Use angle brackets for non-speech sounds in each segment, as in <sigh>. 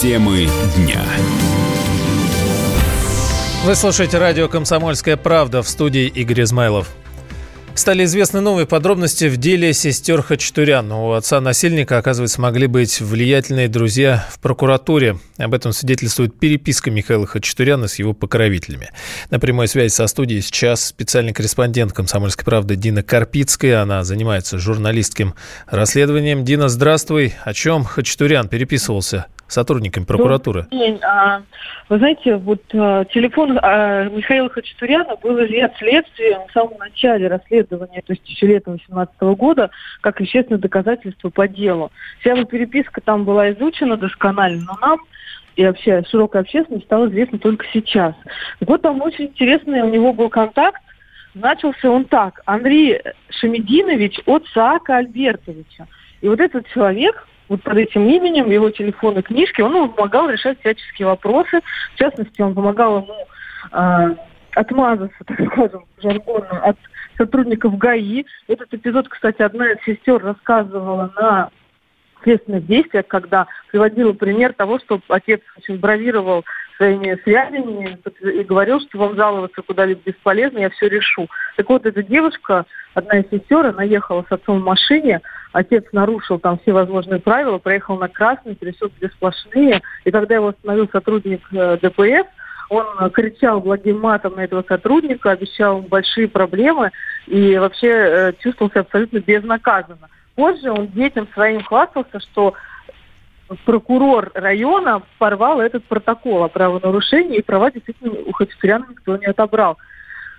Темы дня. Вы слушаете радио «Комсомольская правда» в студии Игорь Измайлов. Стали известны новые подробности в деле сестер Хачатурян. У отца насильника, оказывается, могли быть влиятельные друзья в прокуратуре. Об этом свидетельствует переписка Михаила Хачатуряна с его покровителями. На прямой связи со студией сейчас специальный корреспондент «Комсомольской правды» Дина Карпицкая. Она занимается журналистским расследованием. Дина, здравствуй. О чем Хачатурян переписывался сотрудниками прокуратуры? день. А, вы знаете, вот а, телефон а, Михаила Хачатуряна был изъят следствием в самом начале расследования, то есть еще летом 2018 года, как вещественное доказательство по делу. Вся его переписка там была изучена досконально, но нам и вообще широкой общественности стало известно только сейчас. Так вот, там очень интересный у него был контакт. Начался он так. Андрей Шамединович от Саака Альбертовича. И вот этот человек, вот под этим именем, его телефонной книжки, он ему помогал решать всяческие вопросы. В частности, он помогал ему э, отмазаться, <laughs> так скажем, жаргонно, от сотрудников ГАИ. Этот эпизод, кстати, одна из сестер рассказывала на следственных действиях, когда приводила пример того, что отец очень бравировал своими связями и говорил, что вам жаловаться куда-либо бесполезно, я все решу. Так вот, эта девушка, одна из сестер, она ехала с отцом в машине, отец нарушил там все возможные правила, проехал на красный, пересек две сплошные, и когда его остановил сотрудник э, ДПС, он кричал благим матом на этого сотрудника, обещал большие проблемы и вообще э, чувствовал себя абсолютно безнаказанно. Позже он детям своим хвастался, что прокурор района порвал этот протокол о правонарушении, и права действительно у Хачатуряна никто не отобрал.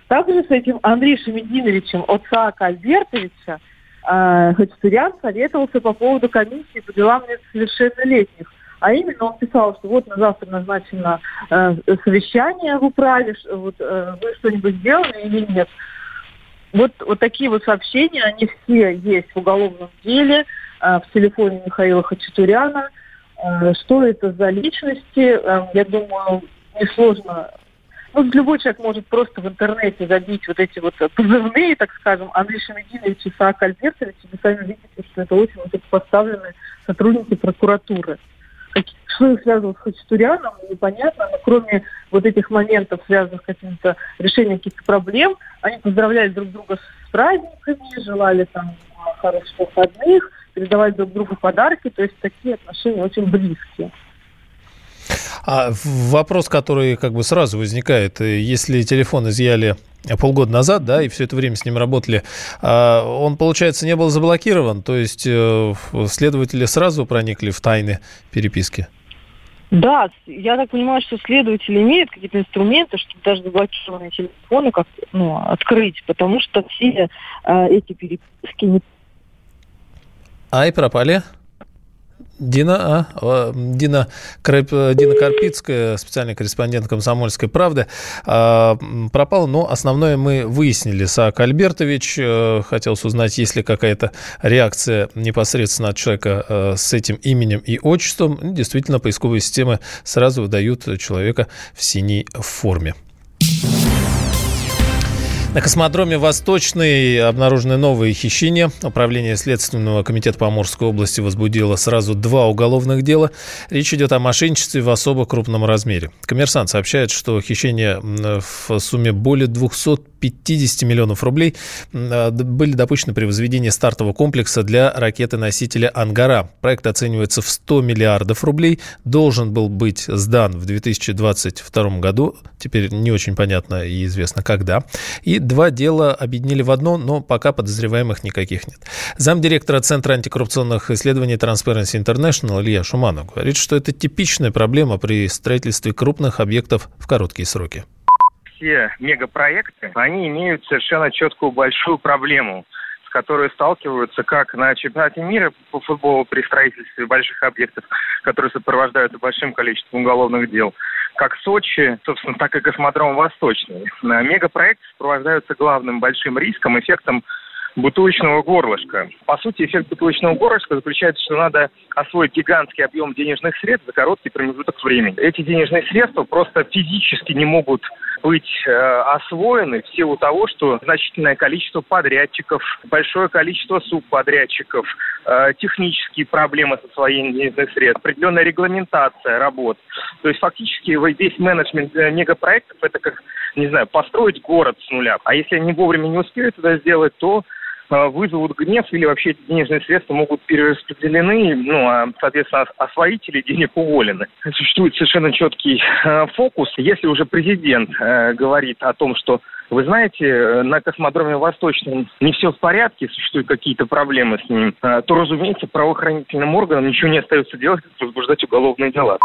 Также с этим Андреем Шемединовичем от Саака Альбертовича э, Хачатурян советовался по поводу комиссии по делам несовершеннолетних. А именно он писал, что вот на завтра назначено э, совещание в управе, вот э, вы что-нибудь сделали или нет. Вот, вот такие вот сообщения, они все есть в уголовном деле, э, в телефоне Михаила Хачатуряна. Э, что это за личности, э, я думаю, несложно ну, любой человек может просто в интернете забить вот эти вот позывные, так скажем, Андрей Шамединович и Саак Альбертович, и вы сами видите, что это очень высокопоставленные сотрудники прокуратуры что их связывает с Хачатуряном, непонятно, но кроме вот этих моментов, связанных с каким-то решением каких-то проблем, они поздравляли друг друга с праздниками, желали там хороших выходных, передавали друг другу подарки, то есть такие отношения очень близкие. А вопрос, который как бы сразу возникает, э, если телефон изъяли полгода назад, да, и все это время с ним работали, а он, получается, не был заблокирован, то есть э, следователи сразу проникли в тайны переписки? Да, я так понимаю, что следователи имеют какие-то инструменты, чтобы даже заблокированные телефоны как ну, открыть, потому что все э, эти переписки не... Ай, пропали? Дина, а, Дина, Дина Карпицкая, специальный корреспондент «Комсомольской правды», а, пропала, но основное мы выяснили. Саак Альбертович, э, хотелось узнать, есть ли какая-то реакция непосредственно от человека э, с этим именем и отчеством. Действительно, поисковые системы сразу выдают человека в синей форме. На космодроме Восточный обнаружены новые хищения. Управление Следственного комитета по Амурской области возбудило сразу два уголовных дела. Речь идет о мошенничестве в особо крупном размере. Коммерсант сообщает, что хищения в сумме более 200 50 миллионов рублей а, были допущены при возведении стартового комплекса для ракеты-носителя «Ангара». Проект оценивается в 100 миллиардов рублей. Должен был быть сдан в 2022 году. Теперь не очень понятно и известно, когда. И два дела объединили в одно, но пока подозреваемых никаких нет. Замдиректора Центра антикоррупционных исследований Transparency International Илья Шуманов говорит, что это типичная проблема при строительстве крупных объектов в короткие сроки все мегапроекты, они имеют совершенно четкую большую проблему с которой сталкиваются как на чемпионате мира по футболу при строительстве больших объектов, которые сопровождаются большим количеством уголовных дел, как Сочи, собственно, так и космодром Восточный. Мегапроекты сопровождаются главным большим риском, эффектом бутылочного горлышка. По сути, эффект бутылочного горлышка заключается, что надо освоить гигантский объем денежных средств за короткий промежуток времени. Эти денежные средства просто физически не могут быть э, освоены в силу того, что значительное количество подрядчиков, большое количество субподрядчиков, э, технические проблемы с освоением денежных средств, определенная регламентация работ. То есть фактически весь менеджмент э, мегапроектов это как, не знаю, построить город с нуля. А если они вовремя не успеют это сделать, то вызовут гнев или вообще эти денежные средства могут перераспределены, ну, а, соответственно, освоители денег уволены. Существует совершенно четкий э, фокус. Если уже президент э, говорит о том, что вы знаете, на космодроме Восточном не все в порядке, существуют какие-то проблемы с ним, то, разумеется, правоохранительным органам ничего не остается делать, как возбуждать уголовные дела.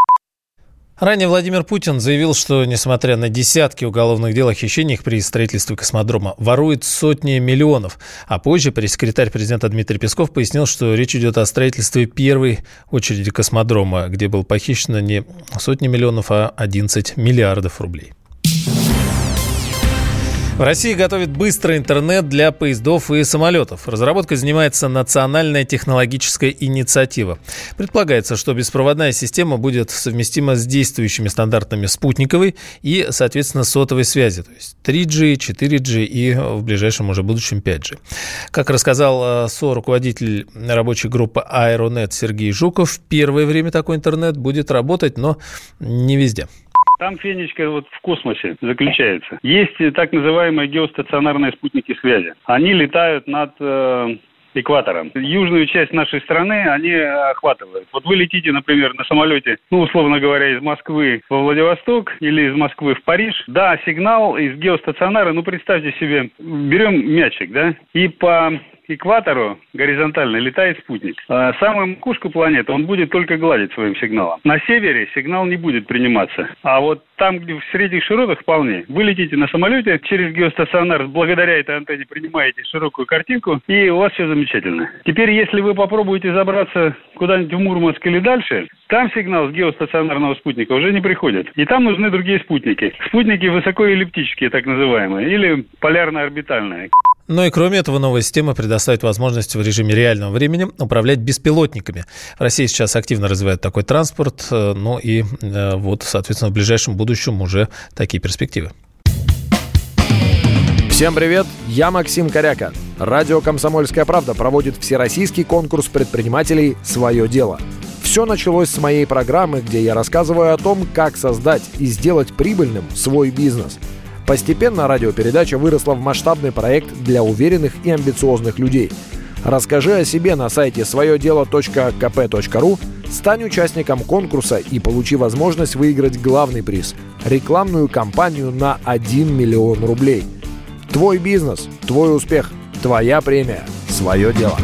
Ранее Владимир Путин заявил, что, несмотря на десятки уголовных дел о хищениях при строительстве космодрома, ворует сотни миллионов. А позже пресс-секретарь президента Дмитрий Песков пояснил, что речь идет о строительстве первой очереди космодрома, где было похищено не сотни миллионов, а 11 миллиардов рублей. В России готовят быстрый интернет для поездов и самолетов. Разработкой занимается Национальная технологическая инициатива. Предполагается, что беспроводная система будет совместима с действующими стандартами спутниковой и, соответственно, сотовой связи, то есть 3G, 4G и в ближайшем уже будущем 5G. Как рассказал э, со-руководитель рабочей группы Аэронет Сергей Жуков, в первое время такой интернет будет работать, но не везде. Там фенечка вот в космосе заключается. Есть так называемые геостационарные спутники связи. Они летают над э, экватором. Южную часть нашей страны они охватывают. Вот вы летите, например, на самолете, ну, условно говоря, из Москвы во Владивосток или из Москвы в Париж. Да, сигнал из геостационара, ну, представьте себе, берем мячик, да, и по экватору горизонтально летает спутник. А самую макушку планеты он будет только гладить своим сигналом. На севере сигнал не будет приниматься. А вот там, где в средних широтах вполне. Вы летите на самолете через геостационар, благодаря этой антенне принимаете широкую картинку, и у вас все замечательно. Теперь, если вы попробуете забраться куда-нибудь в Мурманск или дальше, там сигнал с геостационарного спутника уже не приходит. И там нужны другие спутники. Спутники высокоэллиптические, так называемые, или полярно-орбитальные. Ну и кроме этого, новая система предоставит возможность в режиме реального времени управлять беспилотниками. В России сейчас активно развивает такой транспорт, э, ну и э, вот, соответственно, в ближайшем будущем уже такие перспективы. Всем привет, я Максим Коряка. Радио «Комсомольская правда» проводит всероссийский конкурс предпринимателей «Свое дело». Все началось с моей программы, где я рассказываю о том, как создать и сделать прибыльным свой бизнес – Постепенно радиопередача выросла в масштабный проект для уверенных и амбициозных людей. Расскажи о себе на сайте своедело.кп.ру, стань участником конкурса и получи возможность выиграть главный приз – рекламную кампанию на 1 миллион рублей. Твой бизнес, твой успех, твоя премия, свое дело.